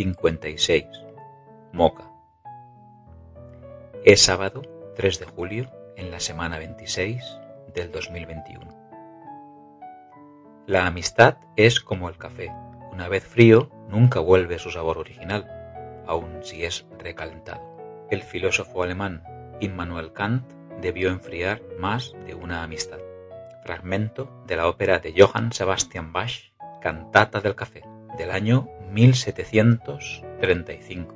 56. Moca. Es sábado 3 de julio en la semana 26 del 2021. La amistad es como el café. Una vez frío, nunca vuelve su sabor original, aun si es recalentado. El filósofo alemán Immanuel Kant debió enfriar más de una amistad. Fragmento de la ópera de Johann Sebastian Bach, Cantata del Café, del año 1735.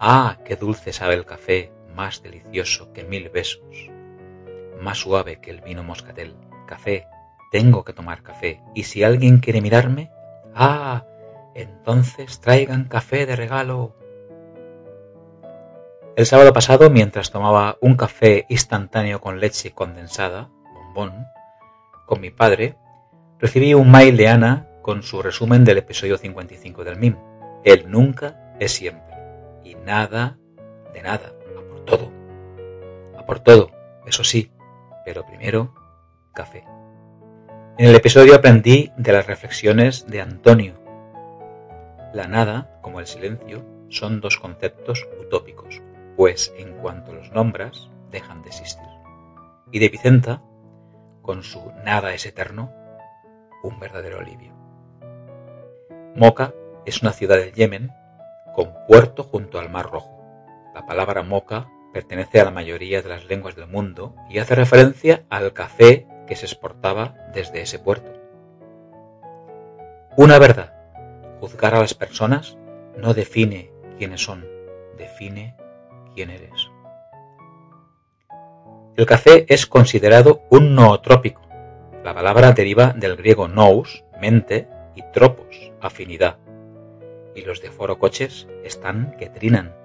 Ah, qué dulce sabe el café, más delicioso que mil besos, más suave que el vino moscatel. Café, tengo que tomar café, y si alguien quiere mirarme, ah, entonces traigan café de regalo. El sábado pasado, mientras tomaba un café instantáneo con leche condensada, bombón, con mi padre, recibí un mail de Ana con su resumen del episodio 55 del MIM. El nunca es siempre. Y nada de nada. A por todo. A por todo, eso sí. Pero primero, café. En el episodio aprendí de las reflexiones de Antonio. La nada, como el silencio, son dos conceptos utópicos, pues en cuanto los nombras, dejan de existir. Y de Vicenta, con su nada es eterno, un verdadero alivio. Moca es una ciudad del Yemen con puerto junto al Mar Rojo. La palabra moca pertenece a la mayoría de las lenguas del mundo y hace referencia al café que se exportaba desde ese puerto. Una verdad, juzgar a las personas no define quiénes son, define quién eres. El café es considerado un nootrópico. La palabra deriva del griego nous, mente, y tropos, afinidad. Y los de foro coches están que trinan.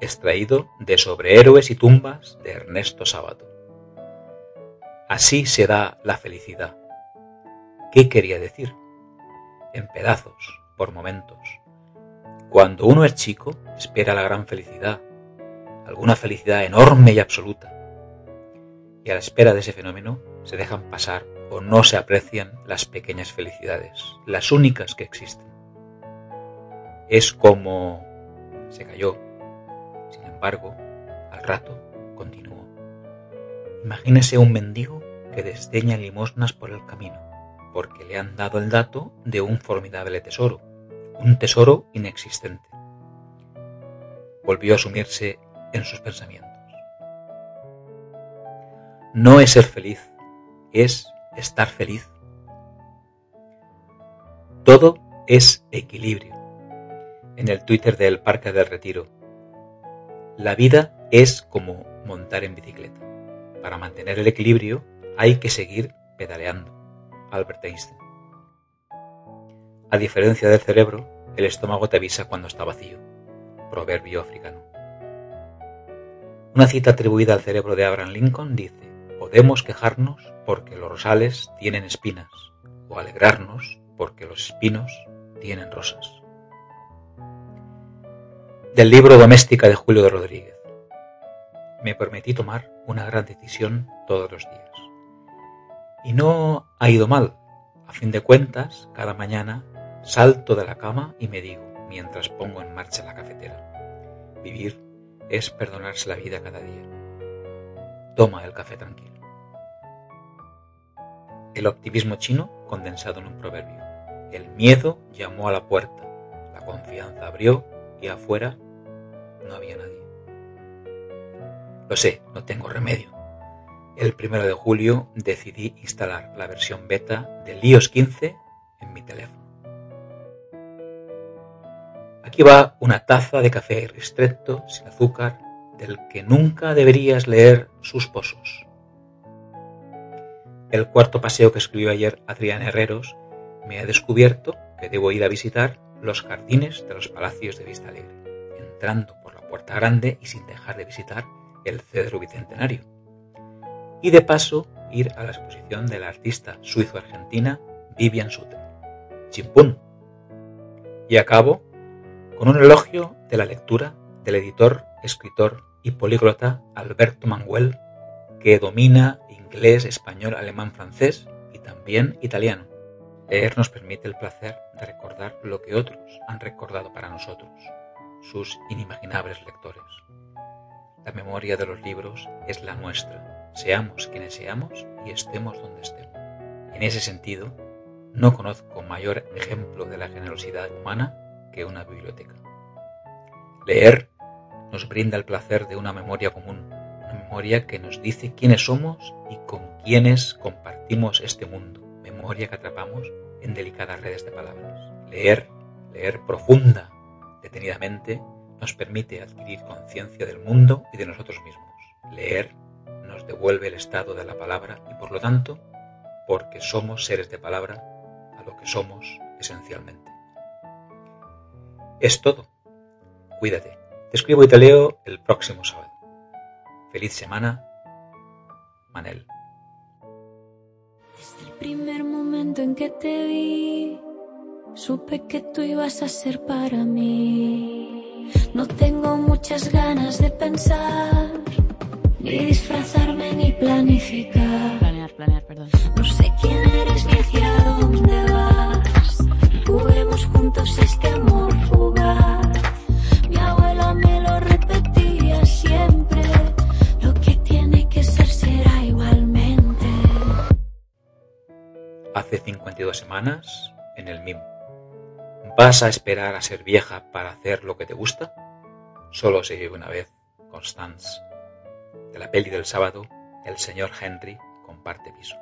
Extraído de Sobre héroes y tumbas de Ernesto Sábato. Así se da la felicidad. ¿Qué quería decir? En pedazos, por momentos. Cuando uno es chico, espera la gran felicidad, alguna felicidad enorme y absoluta y a la espera de ese fenómeno se dejan pasar o no se aprecian las pequeñas felicidades, las únicas que existen. Es como se cayó, sin embargo, al rato continuó. Imagínese un mendigo que desdeña limosnas por el camino, porque le han dado el dato de un formidable tesoro, un tesoro inexistente. Volvió a sumirse en sus pensamientos. No es ser feliz, es estar feliz. Todo es equilibrio. En el Twitter del Parque del Retiro, la vida es como montar en bicicleta. Para mantener el equilibrio hay que seguir pedaleando. Albert Einstein. A diferencia del cerebro, el estómago te avisa cuando está vacío. Proverbio africano. Una cita atribuida al cerebro de Abraham Lincoln dice, Podemos quejarnos porque los rosales tienen espinas o alegrarnos porque los espinos tienen rosas. Del libro Doméstica de Julio de Rodríguez. Me permití tomar una gran decisión todos los días. Y no ha ido mal. A fin de cuentas, cada mañana salto de la cama y me digo, mientras pongo en marcha la cafetera, vivir es perdonarse la vida cada día. Toma el café tranquilo. El optimismo chino condensado en un proverbio. El miedo llamó a la puerta, la confianza abrió y afuera no había nadie. Lo sé, no tengo remedio. El primero de julio decidí instalar la versión beta del iOS 15 en mi teléfono. Aquí va una taza de café ristretto sin azúcar del que nunca deberías leer sus pozos. El cuarto paseo que escribió ayer Adrián Herreros me ha descubierto que debo ir a visitar los jardines de los palacios de Vista Alegre, entrando por la puerta grande y sin dejar de visitar el Cedro Bicentenario. Y de paso ir a la exposición de la artista suizo-argentina Vivian Suter. Chimpún. Y acabo con un elogio de la lectura del editor, escritor y políglota Alberto Manguel, que domina inglés, español, alemán, francés y también italiano. Leer nos permite el placer de recordar lo que otros han recordado para nosotros, sus inimaginables lectores. La memoria de los libros es la nuestra, seamos quienes seamos y estemos donde estemos. En ese sentido, no conozco mayor ejemplo de la generosidad humana que una biblioteca. Leer nos brinda el placer de una memoria común, memoria que nos dice quiénes somos y con quiénes compartimos este mundo, memoria que atrapamos en delicadas redes de palabras. Leer, leer profunda, detenidamente, nos permite adquirir conciencia del mundo y de nosotros mismos. Leer nos devuelve el estado de la palabra y por lo tanto, porque somos seres de palabra, a lo que somos esencialmente. Es todo. Cuídate. Te escribo y te leo el próximo sábado. Feliz semana, Manel. Desde el primer momento en que te vi, supe que tú ibas a ser para mí. No tengo muchas ganas de pensar, ni disfrazarme ni planificar. Planear, planear, perdón. No sé quién eres ni hacia dónde vas. Juguemos juntos este Hace 52 semanas, en el MIM. ¿Vas a esperar a ser vieja para hacer lo que te gusta? Solo se vive una vez, Constance. De la peli del sábado, el señor Henry comparte piso.